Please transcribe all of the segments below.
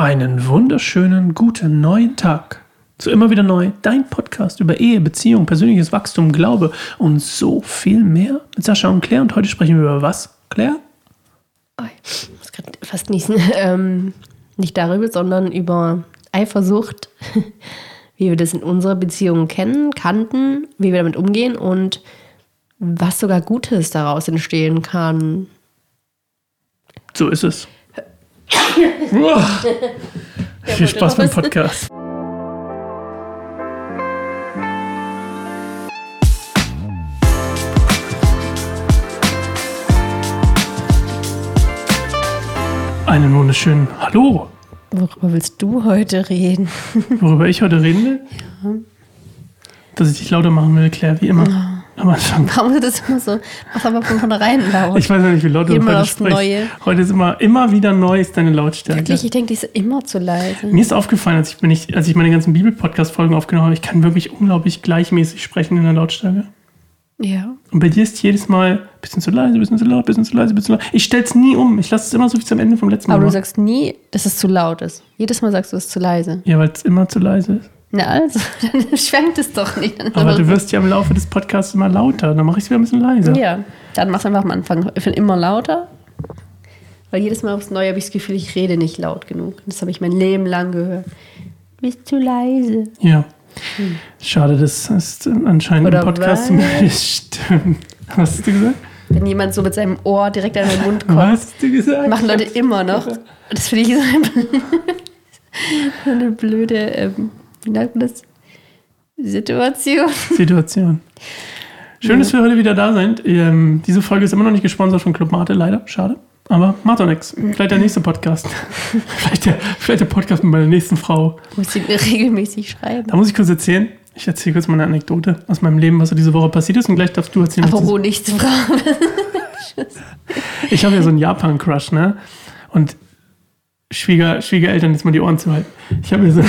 Einen wunderschönen guten neuen Tag. Zu immer wieder neu, dein Podcast über Ehe, Beziehung, persönliches Wachstum, Glaube und so viel mehr mit Sascha und Claire. Und heute sprechen wir über was, Claire? Oh, ich muss gerade fast niesen. Ähm, nicht darüber, sondern über Eifersucht, wie wir das in unserer Beziehung kennen, kannten, wie wir damit umgehen und was sogar Gutes daraus entstehen kann. So ist es. Viel Spaß beim Podcast. Einen wunderschönen Hallo. Worüber willst du heute reden? Worüber ich heute reden will? Ja. Dass ich dich lauter machen will, Claire, wie immer. Am Anfang. Warum ist das immer so? Mach aber von vornherein laut. Ich weiß ja nicht, wie laut du heute sprichst. Neue. Heute ist immer, immer wieder neu ist deine Lautstärke. Wirklich, ich denke, die ist immer zu leise. Mir ist aufgefallen, als ich, ich, als ich meine ganzen Bibel-Podcast-Folgen aufgenommen habe, ich kann wirklich unglaublich gleichmäßig sprechen in der Lautstärke. Ja. Und bei dir ist jedes Mal bisschen zu leise, bisschen zu laut, bisschen zu leise, bisschen zu laut. Ich stell's nie um. Ich lasse es immer so wie es am Ende vom letzten Mal Aber du sagst nie, dass es zu laut ist. Jedes Mal sagst du, es ist zu leise. Ja, weil es immer zu leise ist. Na also, dann schwenkt es doch nicht. Aber du wirst ja im Laufe des Podcasts immer lauter. Dann mache ich es wieder ein bisschen leiser. Ja, dann mach's einfach am Anfang. Immer lauter. Weil jedes Mal aufs Neue habe ich das Gefühl, ich rede nicht laut genug. Das habe ich mein Leben lang gehört. Du bist zu leise. Ja. Schade, das ist anscheinend Oder im Podcast was? stimmt. Was hast du gesagt? Wenn jemand so mit seinem Ohr direkt an den Mund kommt, Was hast du gesagt? machen Leute immer noch. Das finde ich so eine, so eine blöde, ähm, wie nennt man das? Situation. Situation. Schön, dass wir heute wieder da sind. Ähm, diese Folge ist immer noch nicht gesponsert von Club Mate, leider. Schade. Aber macht doch nichts. Vielleicht der nächste Podcast. vielleicht, der, vielleicht der Podcast mit meiner nächsten Frau. Muss ich mir regelmäßig schreiben. Da muss ich kurz erzählen. Ich erzähle kurz mal eine Anekdote aus meinem Leben, was so diese Woche passiert ist. Und gleich darfst du erzählen. was Apropos nichts fragen. Ich habe ja so einen Japan-Crush, ne? Und Schwieger, Schwiegereltern jetzt mal die Ohren zu halten. Ich habe ja so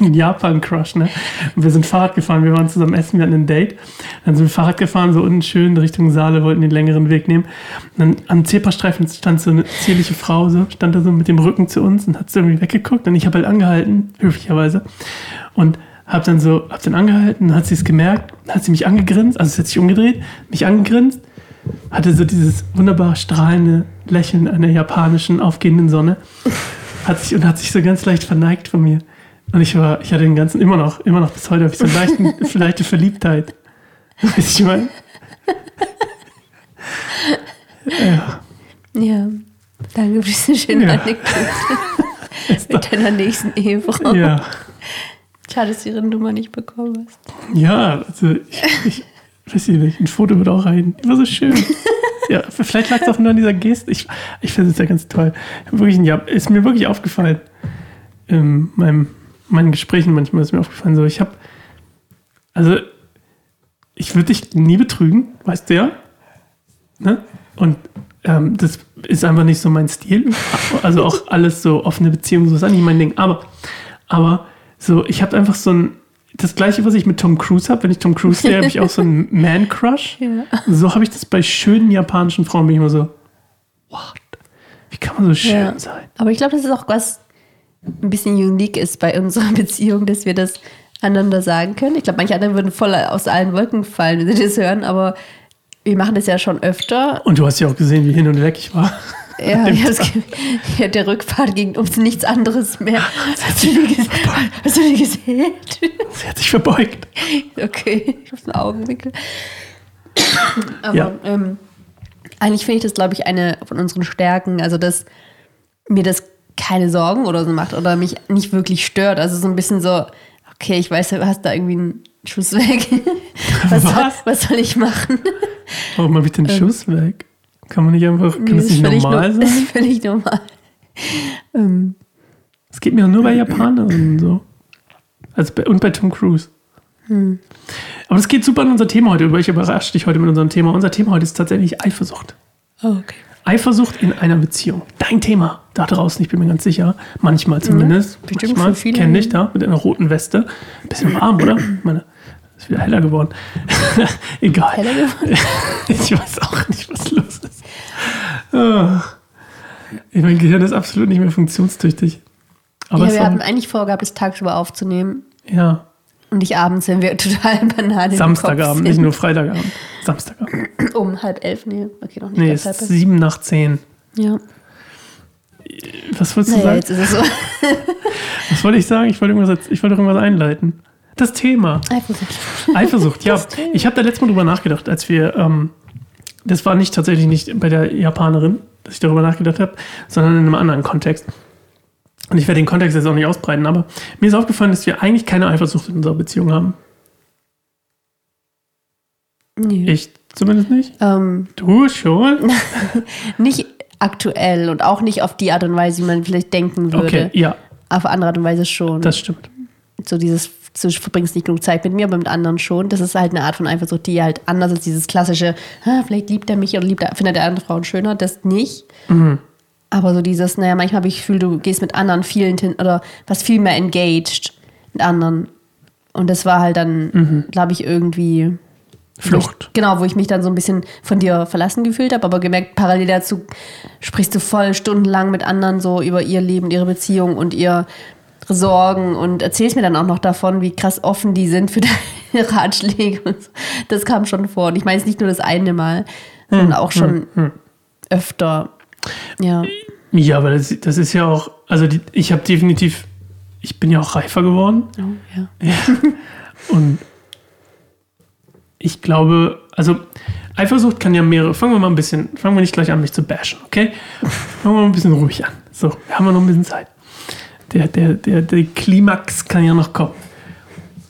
einen Japan-Crush, ne? Und wir sind Fahrrad gefahren, wir waren zusammen essen, wir hatten ein Date. Dann sind wir Fahrrad gefahren, so unten schön Richtung Saale, wollten den längeren Weg nehmen. Und dann am Zebrastreifen stand so eine zierliche Frau, so, stand da so mit dem Rücken zu uns und hat so irgendwie weggeguckt. Und ich habe halt angehalten, höflicherweise. Und hab dann so, hab dann angehalten, hat sie es gemerkt, hat sie mich angegrinst, also sie hat sich umgedreht, mich angegrinst hatte so dieses wunderbar strahlende Lächeln einer japanischen aufgehenden Sonne. Hat sich, und hat sich so ganz leicht verneigt von mir. Und ich war, ich hatte den ganzen, immer noch, immer noch bis heute, habe ich so eine leichten, leichte Verliebtheit. Weißt du, ich meine? Ja. Ja, danke für diese schöne Ja. Anekdote. Mit deiner nächsten Ehefrau. Ja. Schade, dass du ihre Nummer nicht bekommen hast. Ja, also ich, ich weiß ich nicht, ein Foto wird auch rein. Die war so schön. Ja, vielleicht lag es auch nur an dieser Geste. Ich, ich finde es ja ganz toll. Wirklich ja, ist mir wirklich aufgefallen. In meinem, meinen Gesprächen manchmal ist mir aufgefallen, so ich habe, also ich würde dich nie betrügen, weißt du ja. Ne? Und ähm, das ist einfach nicht so mein Stil. Also auch alles so offene Beziehungen, so ist nicht mein Ding. Aber, aber so, ich habe einfach so ein, das gleiche, was ich mit Tom Cruise habe. Wenn ich Tom Cruise sehe, habe ich auch so einen Man-Crush. Ja. So habe ich das bei schönen japanischen Frauen. Bin ich immer so, what? Wie kann man so schön Ja. sein? Aber ich glaube, das ist auch was ein bisschen unique ist bei unserer Beziehung, dass wir das einander sagen können. Ich glaube, manche andere würden voll aus allen Wolken fallen, wenn sie das hören, aber wir machen das ja schon öfter. Und du hast ja auch gesehen, wie hin und weg ich war. Ja, ich ja, der Rückfahrt ging ums nichts anderes mehr. Hast du die, hast du die gesehen? Sie hat sich verbeugt. Okay, ich hab's einen Augenwinkel. Aber Ja. ähm, eigentlich finde ich das, glaube ich, eine von unseren Stärken. Also, dass mir das keine Sorgen oder so macht oder mich nicht wirklich stört. Also so ein bisschen so, okay, ich weiß, du hast da irgendwie einen Schuss weg. Was, Soll, Was? was soll ich machen? Warum habe ich den Schuss weg? Kann man nicht einfach, kann Ähm. Das nicht normal no- sein? Das ist völlig normal. Ähm, Es geht mir auch nur bei Japanern so. Also bei, und bei Tom Cruise. Hm. Aber das geht super an unser Thema heute über. Ich überrasche dich heute mit unserem Thema. Unser Thema heute ist tatsächlich Eifersucht. oh, okay. Eifersucht in einer Beziehung. Dein Thema da draußen, ich bin mir ganz sicher. Manchmal zumindest. bestimmt Manchmal viele. kenne dich da mit einer roten Weste. Bisschen warm, oder? Ich meine, ist wieder heller geworden. Egal. Heller geworden? Ich weiß auch nicht, was los ist. Ah. Mein Gehirn ist absolut nicht mehr funktionstüchtig. Aber ja, wir war, hatten eigentlich vorgehabt, es tagsüber aufzunehmen. ja, Und nicht abends, wenn wir total Banane im Samstagabend, nicht nur Freitagabend. Samstagabend. Um halb elf, nee. Okay, noch nicht Nee, ist sieben nach zehn. Ja. Was wolltest du Naja, sagen? jetzt ist es so. Was wollte ich sagen? Ich wollte irgendwas, ich wollte irgendwas einleiten. Das Thema. Eifersucht. Eifersucht, ja. Ich habe da letztes Mal drüber nachgedacht, als wir, ähm, das war nicht tatsächlich nicht bei der Japanerin, dass ich darüber nachgedacht habe, sondern in einem anderen Kontext. Und ich werde den Kontext jetzt auch nicht ausbreiten, aber mir ist aufgefallen, dass wir eigentlich keine Eifersucht in unserer Beziehung haben. Nee. Ich zumindest nicht. Ähm, Du schon? nicht aktuell und auch nicht auf die Art und Weise, wie man vielleicht denken würde. Okay, ja, Auf andere Art und Weise schon. das stimmt. so dieses, du verbringst nicht genug Zeit mit mir, aber mit anderen schon. Das ist halt eine Art von Eifersucht, die halt anders ist. Dieses klassische, ah, vielleicht liebt er mich oder liebt er, findet er andere Frauen schöner, das nicht. Aber so dieses, naja, manchmal habe ich das Gefühl, du gehst mit anderen vielen hin oder was viel mehr engaged mit anderen. Und das war halt dann, glaube ich, irgendwie. Flucht. Wo ich, genau, wo ich mich dann so ein bisschen von dir verlassen gefühlt habe, aber gemerkt, parallel dazu sprichst du voll stundenlang mit anderen so über ihr Leben, ihre Beziehung und ihre Sorgen und erzählst mir dann auch noch davon, wie krass offen die sind für deine Ratschläge. Und so. Das kam schon vor. Und ich meine es nicht nur das eine Mal, sondern auch schon öfter. Ja. Ja, aber das, das ist ja auch, also die, ich habe definitiv, ich bin ja auch reifer geworden. Oh, ja. Und ich glaube, also Eifersucht kann ja mehrere. Fangen wir mal ein bisschen, fangen wir nicht gleich an, mich zu bashen, okay? Fangen wir mal ein bisschen ruhig an. So, wir haben ja noch ein bisschen Zeit. Der, der, der, der Klimax kann ja noch kommen.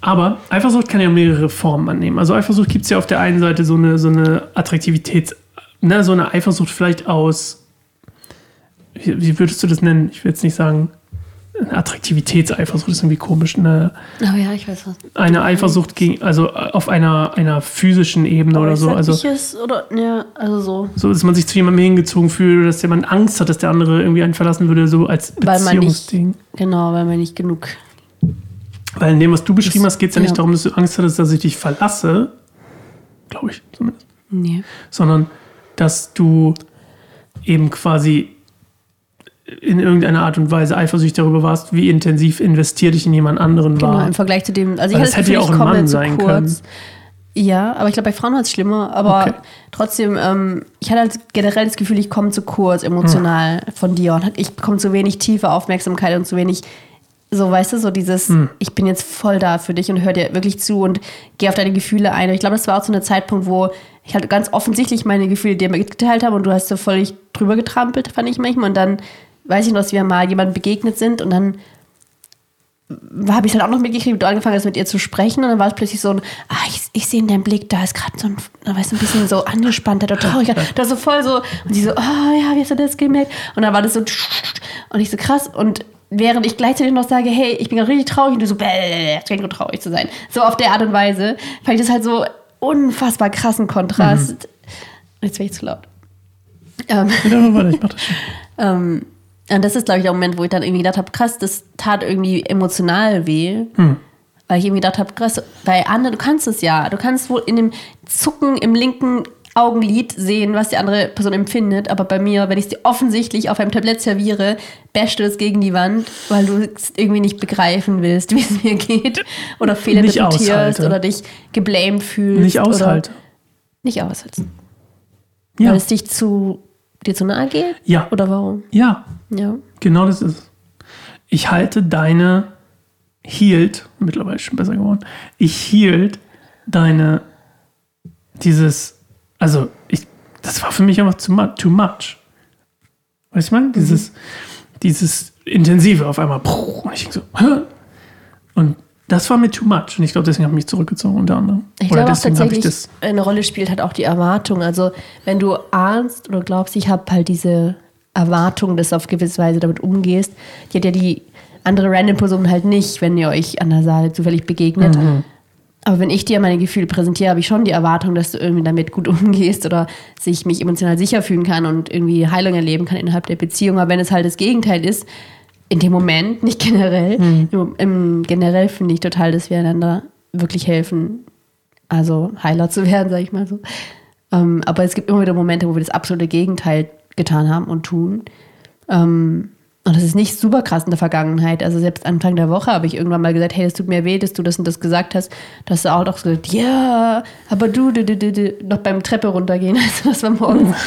Aber Eifersucht kann ja mehrere Formen annehmen. Also Eifersucht gibt es ja auf der einen Seite so eine, so eine Attraktivität, ne, so eine Eifersucht vielleicht aus, wie, würdest du das nennen? Ich will jetzt nicht sagen, eine Attraktivitätseifersucht ist irgendwie komisch. Eine, Oh ja, ich weiß was. eine Eifersucht gegen, also auf einer, einer physischen Ebene oder so. Also oder, ja, also so. so, dass man sich zu jemandem hingezogen fühlt oder dass jemand Angst hat, dass der andere irgendwie einen verlassen würde, so als Weil man nicht, Beziehungsding. genau, weil man nicht genug. Weil in dem, was du beschrieben hast, geht es ja nicht ja. darum, dass du Angst hattest, dass ich dich verlasse, glaube ich zumindest, Nee. sondern dass du eben quasi in irgendeiner Art und Weise eifersüchtig darüber warst, wie intensiv investiert ich in jemand anderen Genau, war. im Vergleich zu dem. Also ich hatte das hätte Gefühl, ja auch ich ein komme Mann zu sein kurz. können. Ja, aber ich glaube, bei Frauen war es schlimmer. Aber Okay. trotzdem, ähm, ich hatte halt generell das Gefühl, ich komme zu kurz emotional Hm. von dir und ich bekomme zu wenig tiefe Aufmerksamkeit und zu wenig, so weißt du, so dieses, Hm. ich bin jetzt voll da für dich und höre dir wirklich zu und gehe auf deine Gefühle ein. Und ich glaube, das war auch so ein Zeitpunkt, wo ich halt ganz offensichtlich meine Gefühle dir mitgeteilt habe und du hast so völlig drüber getrampelt, fand ich manchmal. Und dann weiß ich noch, dass wir mal jemandem begegnet sind und dann habe ich dann auch noch mitgekriegt, wie du angefangen hast, mit ihr zu sprechen. Und dann war es plötzlich so ein, ah, ich, ich sehe in deinem Blick, da ist gerade so ein, da weißt ein bisschen so angespannt, oder traurig. Da so voll so, und sie so, oh ja, wie hast du das gemerkt? Und dann war das so, und ich so krass. Und während ich gleichzeitig noch sage, hey, ich bin gerade richtig traurig, und du so, bäh, es geht nur traurig zu sein. So auf der Art und Weise, fand ich das halt so unfassbar krassen Kontrast. Jetzt bin ich zu laut. Ähm, Ja, warte, ich mach das schon. ähm, und das ist, glaube ich, der Moment, wo ich dann irgendwie gedacht habe, krass, das tat irgendwie emotional weh. Weil ich irgendwie gedacht habe, krass, bei anderen, du kannst es ja. Du kannst wohl in dem Zucken im linken Augenlid sehen, was die andere Person empfindet. Aber bei mir, wenn ich es dir offensichtlich auf einem Tablett serviere, bashst du es gegen die Wand, weil du es irgendwie nicht begreifen willst, wie es mir geht. Oder Fehler aushalte. oder dich geblamed fühlst. Nicht aushalte. Oder nicht aushältst. Ja. Weil es dich zu, dir zu nahe geht? Ja. Oder warum? ja, Ja. genau das ist es. Ich halte deine hielt, mittlerweile schon besser geworden, ich hielt deine, dieses, also ich, das war für mich einfach too much. Too much. Weißt du, ich meine? Dieses, dieses Intensive auf einmal. Und ich so, Hä? Und das war mir too much. Und ich glaube, deswegen habe ich mich zurückgezogen, unter anderem. Ich Oder glaube auch deswegen habe ich tatsächlich, das. eine Rolle spielt halt auch die Erwartung. Also wenn du ahnst oder glaubst, ich habe halt diese Erwartung, dass du auf gewisse Weise damit umgehst, die hat ja die andere random Person halt nicht, wenn ihr euch an der Saale zufällig begegnet. Mhm. Aber wenn ich dir meine Gefühle präsentiere, habe ich schon die Erwartung, dass du irgendwie damit gut umgehst oder sich mich emotional sicher fühlen kann und irgendwie Heilung erleben kann innerhalb der Beziehung. Aber wenn es halt das Gegenteil ist, in dem Moment, nicht generell, im, im generell finde ich total, dass wir einander wirklich helfen, also Heiler zu werden, sage ich mal so. Ähm, aber es gibt immer wieder Momente, wo wir das absolute Gegenteil getan haben und tun. Ähm, Und das ist nicht super krass in der Vergangenheit. Also selbst Anfang der Woche habe ich irgendwann mal gesagt, hey, das tut mir weh, dass du das und das gesagt hast. Da hast du auch doch so gesagt, ja, aber du, du, du, du, du noch beim Treppe runtergehen. Also das war morgens.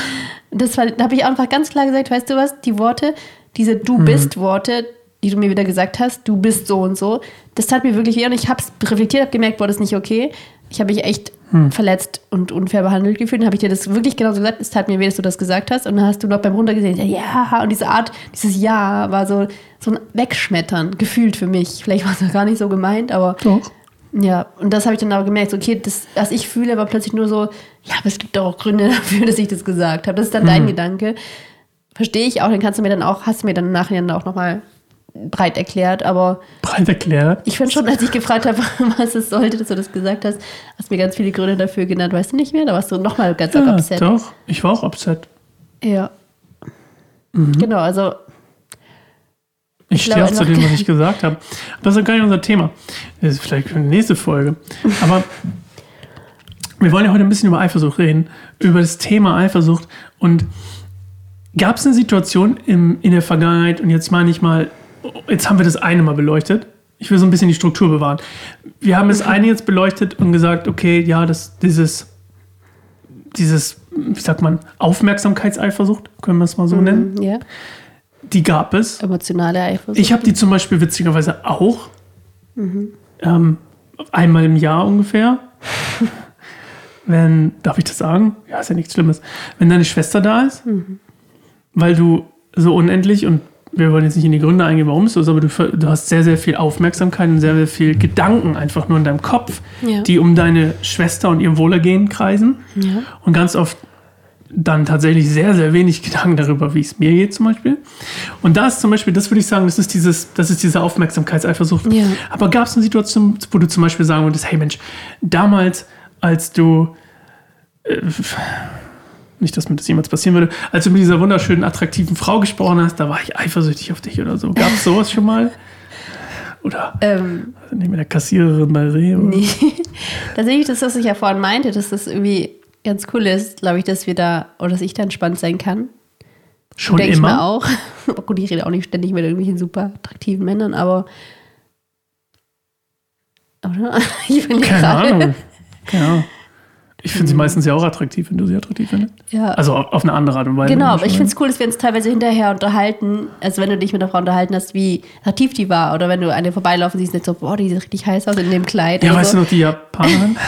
Das war, da habe ich einfach ganz klar gesagt, weißt du was, die Worte, diese Du bist Worte, die du mir wieder gesagt hast, du bist so und so, das tat mir wirklich weh und ich habe es reflektiert, habe gemerkt, boah, das ist nicht okay. Ich habe mich echt verletzt und unfair behandelt gefühlt. Dann habe ich dir das wirklich genauso gesagt, es tat mir weh, dass du das gesagt hast. Und dann hast du noch beim Runtergesehen, ja, und diese Art, dieses Ja war so, so ein Wegschmettern, gefühlt für mich. Vielleicht war es gar nicht so gemeint, aber Doch. ja, und das habe ich dann aber gemerkt, so, okay, das, was ich fühle, war plötzlich nur so, ja, aber es gibt doch auch Gründe dafür, dass ich das gesagt habe. Das ist dann dein Gedanke. Verstehe ich auch, den kannst du mir dann auch, hast du mir dann im Nachhinein auch nochmal breit erklärt, aber Breit erklärt. ich finde schon, als ich gefragt habe, was es sollte, dass du das gesagt hast, hast du mir ganz viele Gründe dafür genannt, weißt du nicht mehr? Da warst du nochmal ganz Ja, upset. doch. Ich war auch upset. Ja. Mhm. Genau, also Ich Ich stehe auch zu dem, was ich gesagt habe. Das ist gar nicht unser Thema. Das ist vielleicht für die nächste Folge. Aber wir wollen ja heute ein bisschen über Eifersucht reden. Über das Thema Eifersucht. Und gab es eine Situation im, in der Vergangenheit, und jetzt meine ich mal, jetzt haben wir das eine mal beleuchtet. Ich will so ein bisschen die Struktur bewahren. Wir haben das eine jetzt beleuchtet und gesagt, okay, ja, das, dieses, dieses, wie sagt man, Aufmerksamkeitseifersucht, können wir es mal so nennen, ja, die gab es. emotionale Eifersucht. Ich habe die zum Beispiel witzigerweise auch. Ähm, einmal im Jahr ungefähr. Wenn, darf ich das sagen? Ja, ist ja nichts Schlimmes. Wenn deine Schwester da ist, weil du so unendlich und wir wollen jetzt nicht in die Gründe eingehen, warum es so ist, aber du, du hast sehr, sehr viel Aufmerksamkeit und sehr, sehr viel Gedanken einfach nur in deinem Kopf, Ja. die um deine Schwester und ihr Wohlergehen kreisen. ja. Und ganz oft dann tatsächlich sehr, sehr wenig Gedanken darüber, wie es mir geht zum Beispiel. Und da ist zum Beispiel, das würde ich sagen, das ist, dieses, das ist diese Aufmerksamkeitseifersucht. Ja. Aber gab es eine Situation, wo du zum Beispiel sagen würdest, hey Mensch, damals, als du, äh, nicht, dass mir das jemals passieren würde, als du mit dieser wunderschönen, attraktiven Frau gesprochen hast, da war ich eifersüchtig auf dich oder so. Gab es sowas schon mal? Oder Ähm, also nicht mit der Kassiererin bei Reh? Nee. Tatsächlich, das, was ich ja vorhin meinte, dass das irgendwie ganz cool ist, glaube ich, dass wir da, oder dass ich da entspannt sein kann. Schon Denke ich immer? mir auch. Aber gut, ich rede auch nicht ständig mit irgendwelchen super attraktiven Männern, aber. Oder? Ich bin Keine gerade. Ahnung. Keine Ahnung. Ich finde sie meistens ja auch attraktiv, wenn du sie attraktiv findest. Ja. Also auf auf eine andere Art und Weise. Genau, aber ich finde es cool, dass wir uns teilweise hinterher unterhalten, also wenn du dich mit einer Frau unterhalten hast, wie attraktiv die war, oder wenn du eine vorbeilaufen siehst, nicht so, boah, die sieht richtig heiß aus in dem Kleid. Ja, oder weißt so. du noch die Japanerin?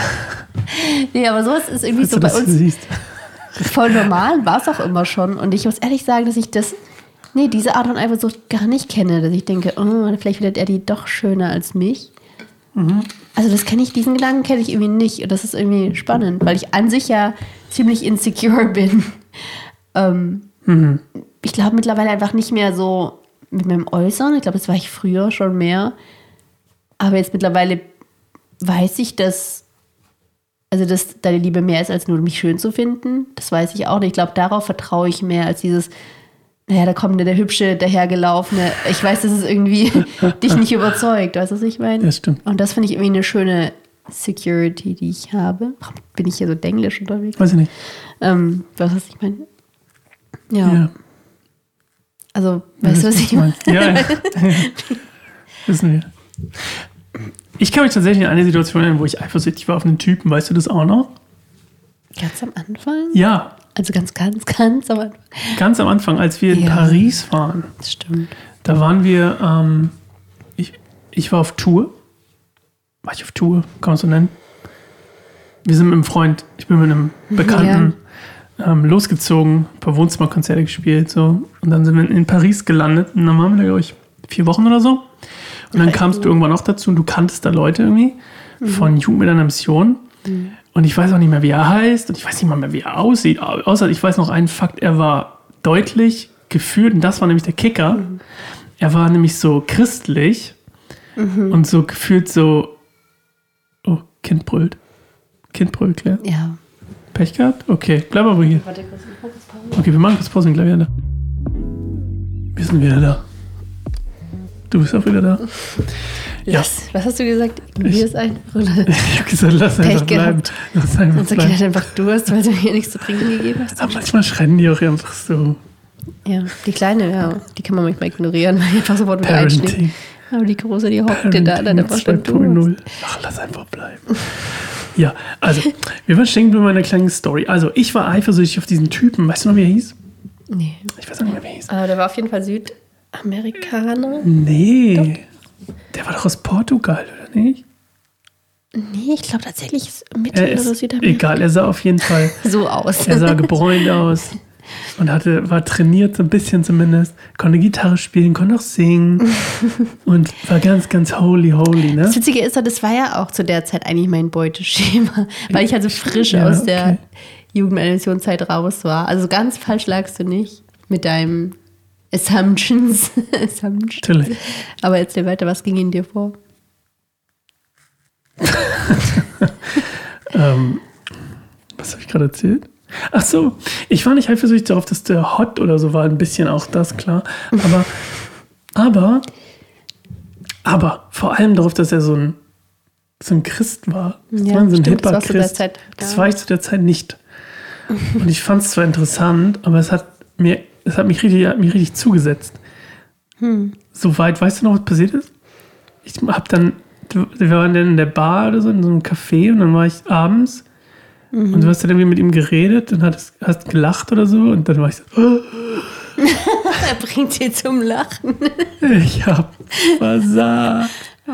Nee, aber sowas ist irgendwie Falls so du bei uns siehst. voll normal, war es auch immer schon. Und ich muss ehrlich sagen, dass ich das, nee, diese Art von Eifersucht gar nicht kenne, dass ich denke, oh, vielleicht findet er die doch schöner als mich. Also das kenne ich, diesen Gedanken kenne ich irgendwie nicht. Und das ist irgendwie spannend, weil ich an sich ja ziemlich insecure bin. Ähm, Ich glaube mittlerweile einfach nicht mehr so mit meinem Äußeren. Ich glaube, das war ich früher schon mehr. Aber jetzt mittlerweile weiß ich, dass also dass deine Liebe mehr ist, als nur mich schön zu finden. Das weiß ich auch nicht. Ich glaube, darauf vertraue ich mehr als dieses, naja, da kommt der Hübsche dahergelaufene. Ich weiß, dass es irgendwie dich nicht überzeugt. Weißt du, was ich meine? Ja, stimmt. Und das finde ich irgendwie eine schöne Security, die ich habe. Warum bin ich hier so denglisch unterwegs? Weiß ich nicht. Ähm, was was ich meine? Ja. Ja. Also, weißt du, was ich meine? Ja, ja. Wissen wir. Ich kann mich tatsächlich an eine Situation erinnern, wo ich eifersüchtig war auf einen Typen. Weißt du das auch noch? Ganz am Anfang? Ja, Also ganz, ganz, ganz am Anfang. ganz am Anfang, als wir in Ja. Paris waren. Das stimmt. Da waren wir, ähm, ich, ich war auf Tour. War ich auf Tour, kann man so nennen. Wir sind mit einem Freund, ich bin mit einem Bekannten ähm, losgezogen, ein paar Wohnzimmerkonzerte gespielt, so. Und dann sind wir in Paris gelandet und dann waren wir da, glaube ich, vier Wochen oder so. Und dann kamst du irgendwann noch dazu und du kanntest da Leute irgendwie von Jugend mit einer Mission. Und ich weiß auch nicht mehr, wie er heißt und ich weiß nicht mal mehr, wie er aussieht. Au- Außer ich weiß noch einen Fakt, er war deutlich gefühlt, und das war nämlich der Kicker. Er war nämlich so christlich und so gefühlt so. Oh, Kind brüllt. Kind brüllt, Claire. Ja. Pech gehabt? Okay, bleib aber hier. Warte kurz, ich mach kurz Pause. Okay, wir machen kurz Pause und gleich wieder da. Wir sind wieder da. Du bist auch wieder da. Ja. Lass. Was hast du gesagt? Ignorier es einfach. Oder? Ich habe gesagt, lass Pech einfach bleiben. Lass einfach so bleiben. geht einfach Durst, weil du mir nichts zu trinken gegeben hast. Aber manchmal schreien die auch einfach so. Ja, die kleine, ja, die kann man manchmal ignorieren, weil die einfach sofort wieder einschlägt. Aber die große, die hockte da, dann einfach schon 2.0. Ach, lass einfach bleiben. Ja, also, wir waren stehen geblieben bei einer kleinen Story. Also, ich war eifersüchtig auf diesen Typen. Weißt du noch, wie er hieß? Nee. Ich weiß auch nicht mehr, wie er hieß. Aber der war auf jeden Fall Südamerikaner. Nee. Der war doch aus Portugal, oder nicht? Nee, ich glaube tatsächlich ist Mittel- Er oder ist, Südamerika. egal, er sah auf jeden Fall, So aus. er sah gebräunt aus und hatte, war trainiert, so ein bisschen zumindest, konnte Gitarre spielen, konnte auch singen und war ganz, ganz holy, holy, ne? Das Witzige ist, das war ja auch zu der Zeit eigentlich mein Beuteschema, weil ich also frisch Ja, aus der okay. Jugendanimationszeit raus war. Also ganz falsch lagst du nicht mit deinem Assumptions. Assumptions. Natürlich. Aber erzähl weiter, was ging in dir vor? Ähm, was habe ich gerade erzählt? Ach so, ich war nicht eifersüchtig darauf, dass der hot oder so war, ein bisschen auch das, klar. Aber, aber, aber vor allem darauf, dass er so ein, so ein Christ war. Das Ja, war so ein stimmt, das hipper Christ. Zeit das gar war ich zu der Zeit nicht. Und ich fand es zwar interessant, aber es hat mir, es hat mich richtig, hat mich richtig zugesetzt. Hm. Soweit, weißt du noch, was passiert ist? Ich hab dann, wir waren dann in der Bar oder so, in so einem Café und dann war ich abends Mhm. und du hast dann irgendwie mit ihm geredet und hast, hast gelacht oder so und dann war ich so, oh, Er bringt sie zum Lachen. ich hab versagt. Oh.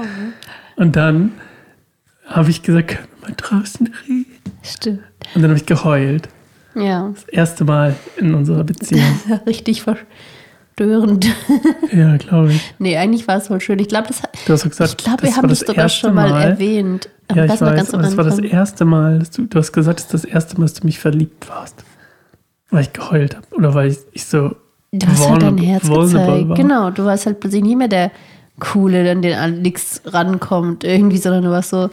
Und dann habe ich gesagt, können wir mal draußen reden? Stimmt. Und dann habe ich geheult. Ja, Das erste Mal in unserer Beziehung. richtig verstörend. ja, glaube ich. nee, eigentlich war es voll schön. Ich glaube, das, Du hast doch gesagt, ich glaube, wir haben das sogar schon mal, Mal. erwähnt. Ja, ich weiß aber das war das erste Mal, dass du, du hast gesagt, das ist das erste Mal, dass du mich verliebt warst. Weil ich geheult habe. Oder weil ich, ich so Du hast halt dein Herz gezeigt. war. Genau, du warst halt plötzlich nie mehr der Coole, an den an nichts rankommt, irgendwie, sondern du warst so,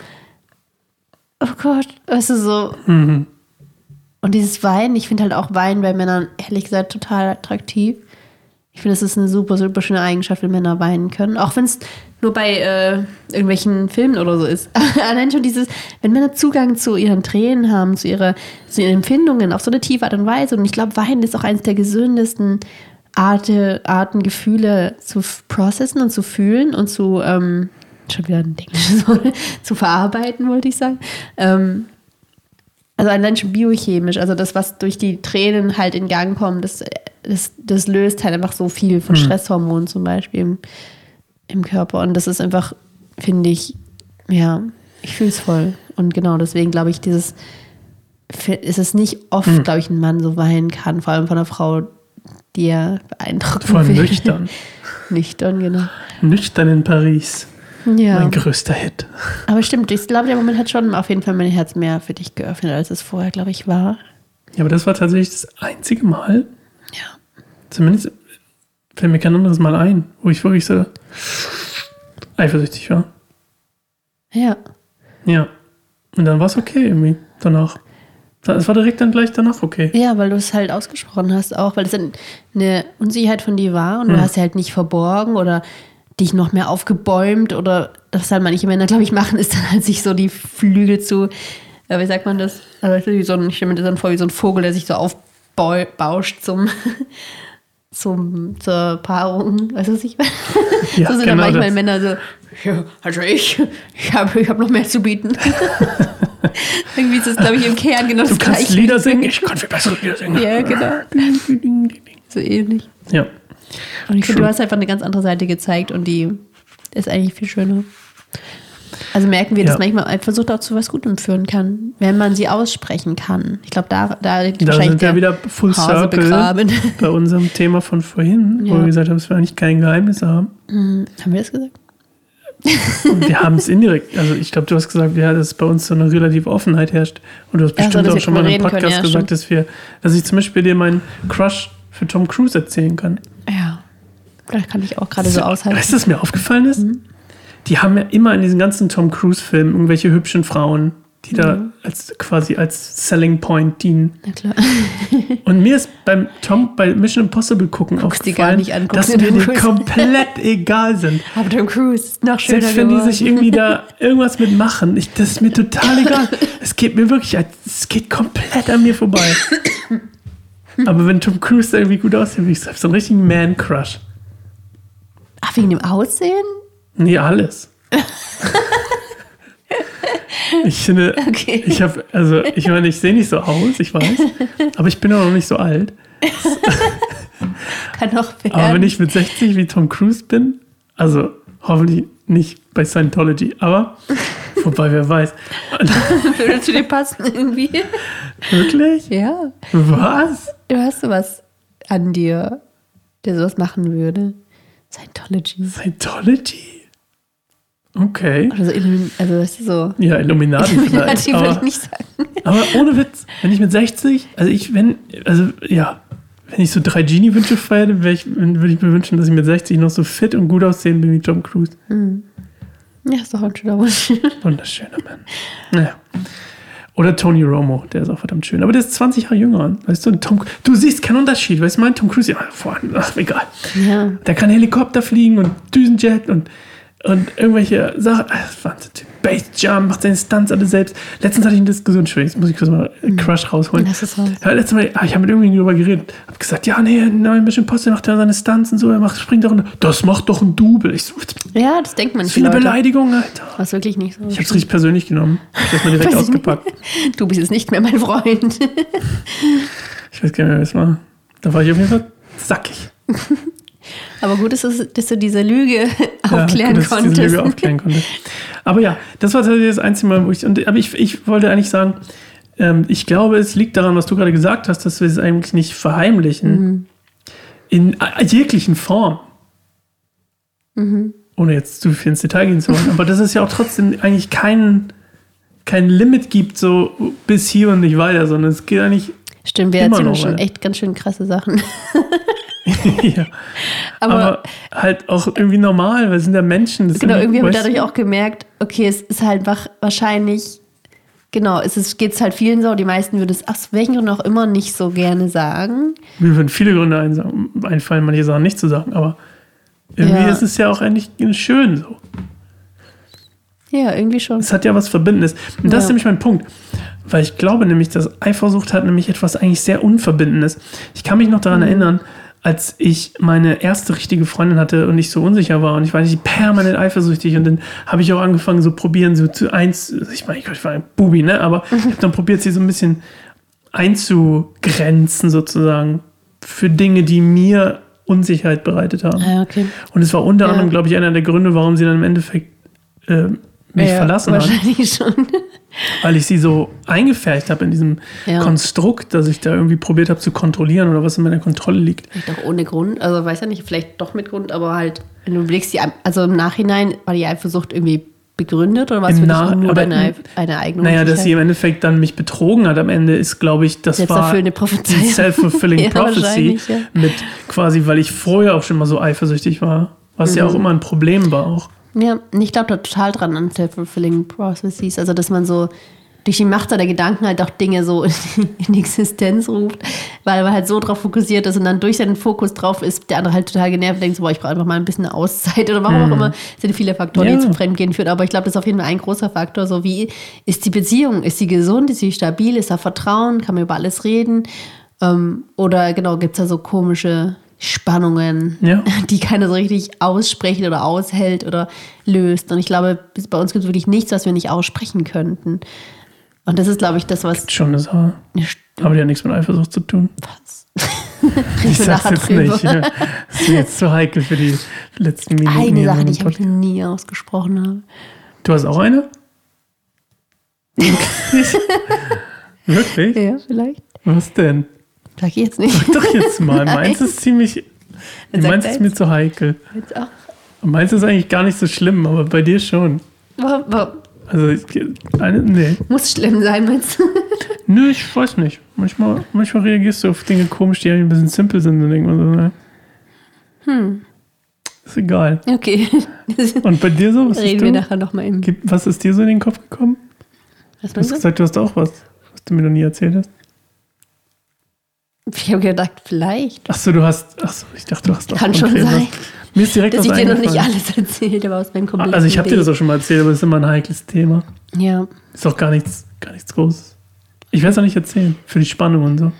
oh Gott, weißt du, so. Mhm. Und dieses Weinen, ich finde halt auch Weinen bei Männern, ehrlich gesagt, total attraktiv. Ich finde, es ist eine super, super schöne Eigenschaft, wenn Männer weinen können. Auch wenn es nur bei äh, irgendwelchen Filmen oder so ist. Allein schon dieses, wenn Männer Zugang zu ihren Tränen haben, zu, ihrer, zu ihren Empfindungen, auf so eine tiefe Art und Weise. Und ich glaube, Weinen ist auch eines der gesündesten Arte, Arten, Gefühle zu processen und zu fühlen und zu, ähm, schon wieder ein Wort, zu verarbeiten, wollte ich sagen. Ähm, also allein schon biochemisch, also das, was durch die Tränen halt in Gang kommt, das, das, das löst halt einfach so viel von Stresshormonen zum Beispiel im, im Körper. Und das ist einfach, finde ich, ja, ich fühle es voll. Und genau deswegen glaube ich, dieses, ist es nicht oft, glaube ich, ein Mann so weinen kann, vor allem von einer Frau, die er beeindrucken Vor allem nüchtern. nüchtern, genau. Nüchtern in Paris. Ja. Mein größter Hit. Aber stimmt, ich glaube, der Moment hat schon auf jeden Fall mein Herz mehr für dich geöffnet, als es vorher, glaube ich, war. Ja, aber das war tatsächlich das einzige Mal, Ja. zumindest fällt mir kein anderes Mal ein, wo ich wirklich so eifersüchtig war. Ja. Ja. Und dann war es okay irgendwie danach. Es war direkt dann gleich danach okay. Ja, weil du es halt ausgesprochen hast auch, weil es dann eine Unsicherheit von dir war und du Hm. hast sie halt nicht verborgen oder dich noch mehr aufgebäumt oder das halt manche Männer, glaube ich, machen, ist dann halt sich so die Flügel zu, äh, wie sagt man das? Also wie so ein, ich stelle mir das dann vor wie so ein Vogel, der sich so aufbauscht zum, zum, zur Paarung. Weißt du, was ich meine? Ja, so sind genau dann manchmal das. Männer so, ja, also ich, ich habe ich hab noch mehr zu bieten. Irgendwie ist es, glaube ich, im Kern genau Du das kannst Gleiche. Lieder singen, ich kann viel bessere Lieder singen. Ja, genau. So ähnlich. Ja. Und ich finde, du hast einfach eine ganz andere Seite gezeigt und die ist eigentlich viel schöner. Also merken wir, dass Ja. manchmal ein Versuch auch zu was Gutem führen kann, wenn man sie aussprechen kann. Ich glaube, da, da liegt Da wahrscheinlich sind wir der wieder full Hase circle begraben. bei unserem Thema von vorhin, wo Ja. wir gesagt haben, dass wir eigentlich kein Geheimnis haben. Hm, Haben wir das gesagt? Und wir haben es indirekt. Also ich glaube, du hast gesagt, ja, dass bei uns so eine relative Offenheit herrscht. Und du hast bestimmt dass auch schon mal im reden können, Podcast ja, gesagt, stimmt. dass wir, dass ich zum Beispiel dir meinen Crush für Tom Cruise erzählen kann. Ja. Da kann ich auch gerade so aushalten. Weißt du, was mir aufgefallen ist? Mhm. Die haben ja immer in diesen ganzen Tom Cruise-Filmen irgendwelche hübschen Frauen, die da Mhm. als quasi als Selling Point dienen. Na klar. Und mir ist beim Tom bei Mission Impossible gucken Guckst die aufgefallen, gar nicht an, dass mir die komplett egal sind. Aber Tom Cruise ist noch schöner Selbst wenn die geworden. sich irgendwie da irgendwas mitmachen, ich, das ist mir total egal. Es geht mir wirklich, es geht komplett an mir vorbei. Aber wenn Tom Cruise irgendwie gut aussieht, ich habe so einen richtigen Man-Crush. Ach, wegen dem Aussehen? Nee, alles. ich finde, Okay. ich habe, also ich meine, ich sehe nicht so aus, ich weiß, aber ich bin auch noch nicht so alt. Kann auch werden. Aber wenn ich mit 60 wie Tom Cruise bin, also hoffentlich nicht bei Scientology, aber wobei wer weiß. Würde zu dir passen irgendwie. Wirklich? Ja. Was? Du hast sowas an dir, der sowas machen würde. Scientology. Scientology? Okay. Oder so, Illumi- also weißt du so. Ja, Illuminati vielleicht. Würde ich Aber, nicht sagen. aber ohne Witz, wenn ich mit 60, also ich, wenn, also ja, wenn ich so drei Genie-Wünsche wär ich- würde ich mir wünschen, dass ich mit 60 noch so fit und gut aussehen bin wie Tom Cruise. Ja, ist doch ein schöner Wunsch. Wunderschöner Mann. Naja. Oder Tony Romo, der ist auch verdammt schön. Aber der ist 20 Jahre jünger. Weißt du, Tom, du siehst keinen Unterschied. Weißt du, mein Tom Cruise, ja, vorhin, ach, egal. Ja. Der kann Helikopter fliegen und Düsenjet und, und irgendwelche Sachen. Ah, Wahnsinn. Base Jump, macht seine Stunts alle selbst. Letztens hatte ich eine Diskussion, Entschuldigung, jetzt muss ich kurz mal einen Crush rausholen. Es. Ja, letztes Mal, ah, ich habe mit irgendjemandem darüber geredet. Hab gesagt, ja, nee, nein, Mission Impossible macht ja seine Stunts und so, er macht, springt da runter. Das macht doch ein Double. Ich so, Ja, das denkt man nicht. viele Leute. Beleidigungen, Alter. Was wirklich nicht so. Ich hab's richtig persönlich genommen. Ich hab's mal direkt ausgepackt. Du bist jetzt nicht mehr mein Freund. Ich weiß gar nicht mehr, was es war. Da war ich auf jeden Fall zackig. Aber gut, dass, es, dass du diese Lüge aufklären gut, dass ich konntest. diese Lüge aufklären konnte. Aber ja, das war tatsächlich das einzige Mal, wo ich. Und, aber ich, ich wollte eigentlich sagen, ähm, ich glaube, es liegt daran, was du gerade gesagt hast, dass wir es eigentlich nicht verheimlichen. Mhm. In äh, jeglichen Form. Mhm. Ohne jetzt zu viel ins Detail gehen zu wollen. Aber dass es ja auch trotzdem eigentlich kein, kein Limit gibt, so bis hier und nicht weiter, sondern es geht eigentlich. Stimmt, wir erzählen schon Alter. echt ganz schön krasse Sachen. ja. Aber, Aber, halt auch irgendwie normal, weil es sind ja Menschen. Das genau, irgendwie weißt du, dadurch auch gemerkt, okay, es ist halt wahrscheinlich, genau, es ist, geht es halt vielen so, die meisten würden es aus welchen Gründen auch immer nicht so gerne sagen. Mir würden viele Gründe einfallen, manche Sachen nicht zu sagen, aber irgendwie Ja. ist es ja auch eigentlich schön so. Ja, irgendwie schon. Es hat ja was Verbindendes. Und das ist Ja. nämlich mein Punkt. Weil ich glaube nämlich, dass Eifersucht hat nämlich etwas eigentlich sehr Unverbindendes. Ich kann mich noch Mhm. daran erinnern, als ich meine erste richtige Freundin hatte und ich so unsicher war und ich war nicht permanent eifersüchtig und dann habe ich auch angefangen so probieren so zu eins, ich meine, ich war ein Bubi, ne, aber ich habe dann probiert sie so ein bisschen einzugrenzen sozusagen für Dinge, die mir Unsicherheit bereitet haben. Ah, okay. Und es war unter Ja. anderem, glaube ich, einer der Gründe, warum sie dann im Endeffekt äh, mich ja, verlassen hat Wahrscheinlich schon. Weil ich sie so eingefärbt habe in diesem Ja. Konstrukt, dass ich da irgendwie probiert habe zu kontrollieren oder was in meiner Kontrolle liegt. Vielleicht auch ohne Grund, also weiß ja nicht, vielleicht doch mit Grund, aber halt, wenn du blickst, die, also im Nachhinein war die Eifersucht irgendwie begründet oder was für dich Nach- nur aber deine, eine eigene Naja, dass sie im Endeffekt dann mich betrogen hat am Ende, ist, glaube ich, das war Selbsterfüllende die self-fulfilling Ja, prophecy ja. mit quasi, weil ich vorher auch schon mal so eifersüchtig war, was ja auch Mhm. immer ein Problem war auch. Ja, ich glaube da total dran an Self-Fulfilling Prophecies. Also, dass man so durch die Macht der Gedanken halt auch Dinge so in, Existenz ruft, weil man halt so drauf fokussiert ist und dann durch seinen Fokus drauf ist, der andere halt total genervt und denkt so, boah, ich brauche einfach mal ein bisschen eine Auszeit oder warum auch immer. Es sind viele Faktoren, Ja. die zum Fremdgehen führen. Aber ich glaube, das ist auf jeden Fall ein großer Faktor. So wie ist die Beziehung? Ist sie gesund? Ist sie stabil? Ist da Vertrauen? Kann man über alles reden? Ähm, oder genau, gibt es da so komische Spannungen, Ja. die keiner so richtig aussprechen oder aushält oder löst. Und ich glaube, bei uns gibt es wirklich nichts, was wir nicht aussprechen könnten. Und das ist, glaube ich, das, was. Schon eine Sache. Aber die hat nichts mit Eifersucht zu tun. Ich bin sag's jetzt drüber. nicht. Das ist jetzt zu heikel für die letzten Minuten. Eine Sache, die ich Podcast. nie ausgesprochen habe. Du hast auch eine? Wirklich? Ja, vielleicht. Was denn? Sag ich jetzt nicht. Sag doch jetzt mal. Meins ist ziemlich. Meins ist mir zu heikel. Jetzt auch. Und Meins ist eigentlich gar nicht so schlimm, aber bei dir schon. Wa- wa- Also, ich, eine, nee. Muss schlimm sein, meinst du? Nö, ich weiß nicht. Manchmal, manchmal reagierst du auf Dinge komisch, die ein bisschen simpel sind und denkt so, ne? Hm. Ist egal. Okay. Und bei dir so? Was, Reden ist wir nachher nochmal. Gibt- was ist dir so in den Kopf gekommen? Was Du hast gesagt, du hast auch was, was du mir noch nie erzählt hast. Ich habe gedacht, vielleicht. Achso, du hast. Achso, ich dachte, du hast auch Kann schon sein. Was. Mir ist direkt Dass was ich dir noch nicht alles erzählt habe aus meinem kompletten Also, ich habe dir das auch schon mal erzählt, aber es ist immer ein heikles Thema. Ja. Ist auch gar nichts, gar nichts Großes. Ich werde es auch nicht erzählen, für die Spannung und so.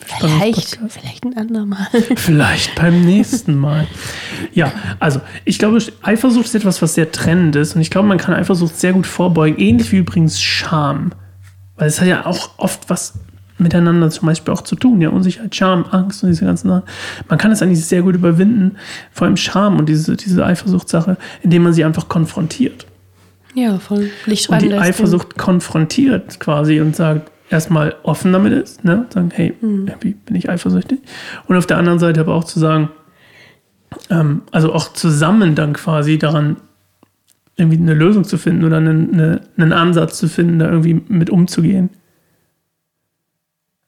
Vielleicht, vielleicht ein andermal. Vielleicht beim nächsten Mal. Ja, also ich glaube, Eifersucht ist etwas, was sehr trennend ist. Und ich glaube, man kann Eifersucht sehr gut vorbeugen. Ähnlich wie übrigens Scham. Weil es hat ja auch oft was miteinander zum Beispiel auch zu tun. Ja, Unsicherheit, Scham, Angst und diese ganzen Sachen. Man kann es eigentlich sehr gut überwinden, vor allem Scham und diese, diese Eifersuchtssache, indem man sie einfach konfrontiert. Ja, voll Licht Und die Eifersucht konfrontiert quasi und sagt, erstmal offen damit ist, ne? sagen, hey, Mhm. bin ich eifersüchtig. Und auf der anderen Seite aber auch zu sagen, ähm, also auch zusammen dann quasi daran irgendwie eine Lösung zu finden oder einen, eine, einen Ansatz zu finden, da irgendwie mit umzugehen.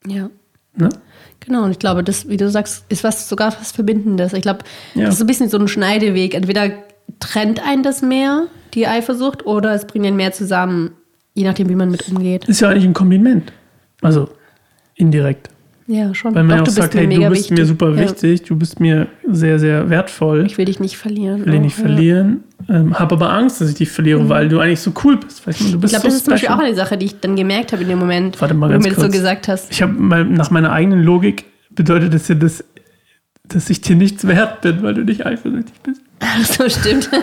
Ja. Ne? Genau, und ich glaube, das, wie du sagst, ist was sogar was Verbindendes. Ich glaube, Ja. das ist so ein bisschen so ein Scheideweg. Entweder trennt einen das mehr, die Eifersucht, oder es bringt einen mehr zusammen, je nachdem, wie man mit umgeht. Ist ja eigentlich ein Kompliment. Also indirekt. Ja, schon. Weil man ja Doch, auch sagt, hey, du bist mir super Ja. wichtig, du bist mir sehr, sehr wertvoll. Ich will dich nicht verlieren. Ich will dich nicht ja. verlieren. Ähm, habe aber Angst, dass ich dich verliere, weil du eigentlich so cool bist. Weißt du, du Ich bist glaube, so das ist zum Beispiel auch eine Sache, die ich dann gemerkt habe in dem Moment, Warte mal wo du mir das so gesagt hast. Ich habe nach meiner eigenen Logik bedeutet das ja, dass, dass ich dir nichts wert bin, weil du nicht eifersüchtig bist. Ach so, stimmt.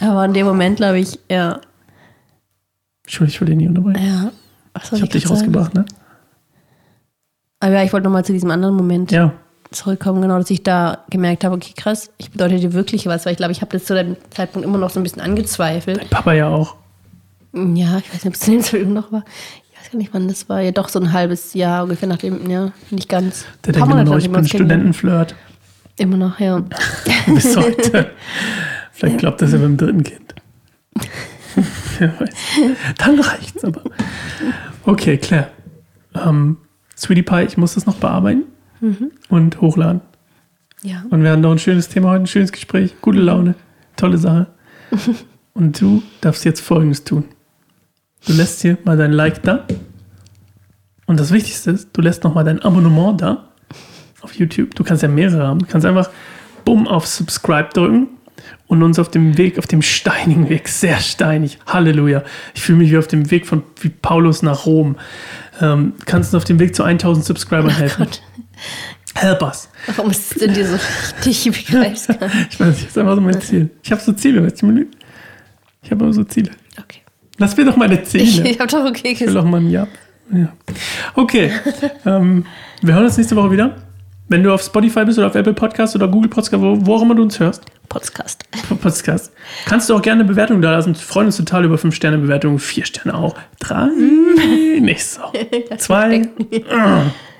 Aber in dem Moment, glaube ich, ja. Entschuldigung, ich will dich nicht unterbrechen. ja. Was Ich habe dich rausgebracht, ne? Aber ja, ich wollte nochmal zu diesem anderen Moment Ja. zurückkommen, genau, dass ich da gemerkt habe, okay, krass, ich bedeute dir wirklich was, weil ich glaube, ich habe das zu dem Zeitpunkt immer noch so ein bisschen angezweifelt. Papa ja auch. Ja, ich weiß nicht, ob es zu dem Zeitpunkt noch war. Ich weiß gar nicht, wann das war. Ja, doch so ein halbes Jahr ungefähr nachdem, ja, nicht ganz. Der denkt immer Monate, noch, ich bin Studentenflirt. Immer noch, ja. Bis heute. Vielleicht glaubt das ja beim dritten Kind. Wer weiß. Dann reicht's aber. Okay, Claire. Ähm, Sweetie Pie, ich muss das noch bearbeiten Mhm. und hochladen. Ja. Und wir hatten noch ein schönes Thema heute, ein schönes Gespräch, gute Laune, tolle Sache. Und du darfst jetzt Folgendes tun. Du lässt hier mal dein Like da. Und das Wichtigste ist, du lässt noch mal dein Abonnement da auf YouTube. Du kannst ja mehrere haben. Du kannst einfach bumm auf Subscribe drücken und uns auf dem Weg, auf dem steinigen Weg, sehr steinig, Halleluja. Ich fühle mich wie auf dem Weg von wie Paulus nach Rom. Ähm, kannst uns auf dem Weg zu 1000 Subscribern helfen. Gott, Help us. warum ist es denn dir so richtig begreifst? Ich weiß, das ist einfach so mein Ziel. Ich habe so Ziele, weißt du, Ich habe immer so Ziele. Okay. Lass mir doch meine Ich, Ziele. ich habe doch okay Ich will gesagt. doch mal ein Ja. ja. Okay. ähm, wir hören uns nächste Woche wieder. Wenn du auf Spotify bist oder auf Apple Podcast oder Google Podcast, wo, wo auch immer du uns hörst, Podcast. Podcast, kannst du auch gerne eine Bewertung da lassen. Wir freuen uns total über 5-Sterne-Bewertungen. 4 Sterne auch. 3, nicht so. 2,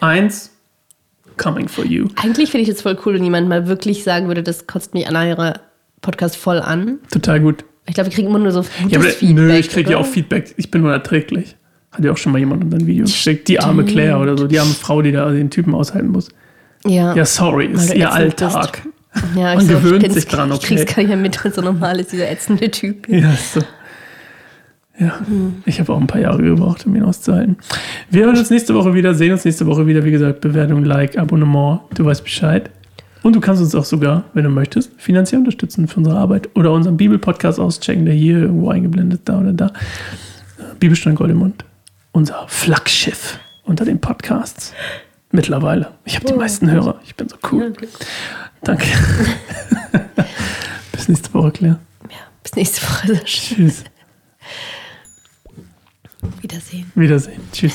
1, coming for you. Eigentlich finde ich es voll cool, wenn jemand mal wirklich sagen würde, das kotzt mich an eurer Podcast voll an. Total gut. Ich glaube, wir kriegen immer nur so gutes Ja, aber, Feedback. nö, ich kriege ja auch Feedback. Ich bin unerträglich. Hat ja auch schon mal jemand unter ein Video geschickt. Die arme Claire oder so, die arme Frau, die da den Typen aushalten muss. Ja. Ja, sorry, ist ihr ätzend bist. Alltag. Ja, Man so, gewöhnt ich sich dran, Ich krieg's okay. gar nicht mehr mit, so normal ist, dieser ätzende Typ. Ja, so. Ja, ich habe auch ein paar Jahre gebraucht, um ihn auszuhalten. Wir hören uns nächste Woche wieder, sehen uns nächste Woche wieder. Wie gesagt, Bewertung, Like, Abonnement, du weißt Bescheid. Und du kannst uns auch sogar, wenn du möchtest, finanziell unterstützen für unsere Arbeit oder unseren Bibelpodcast auschecken, der hier irgendwo eingeblendet da oder da. Bibelstunde Goldemund, unser Flaggschiff unter den Podcasts. Mittlerweile. Ich habe die meisten Hörer. Ich bin so cool. Danke. Bis nächste Woche, Claire. Ja, bis nächste Woche. Tschüss. Wiedersehen. Wiedersehen. Tschüss.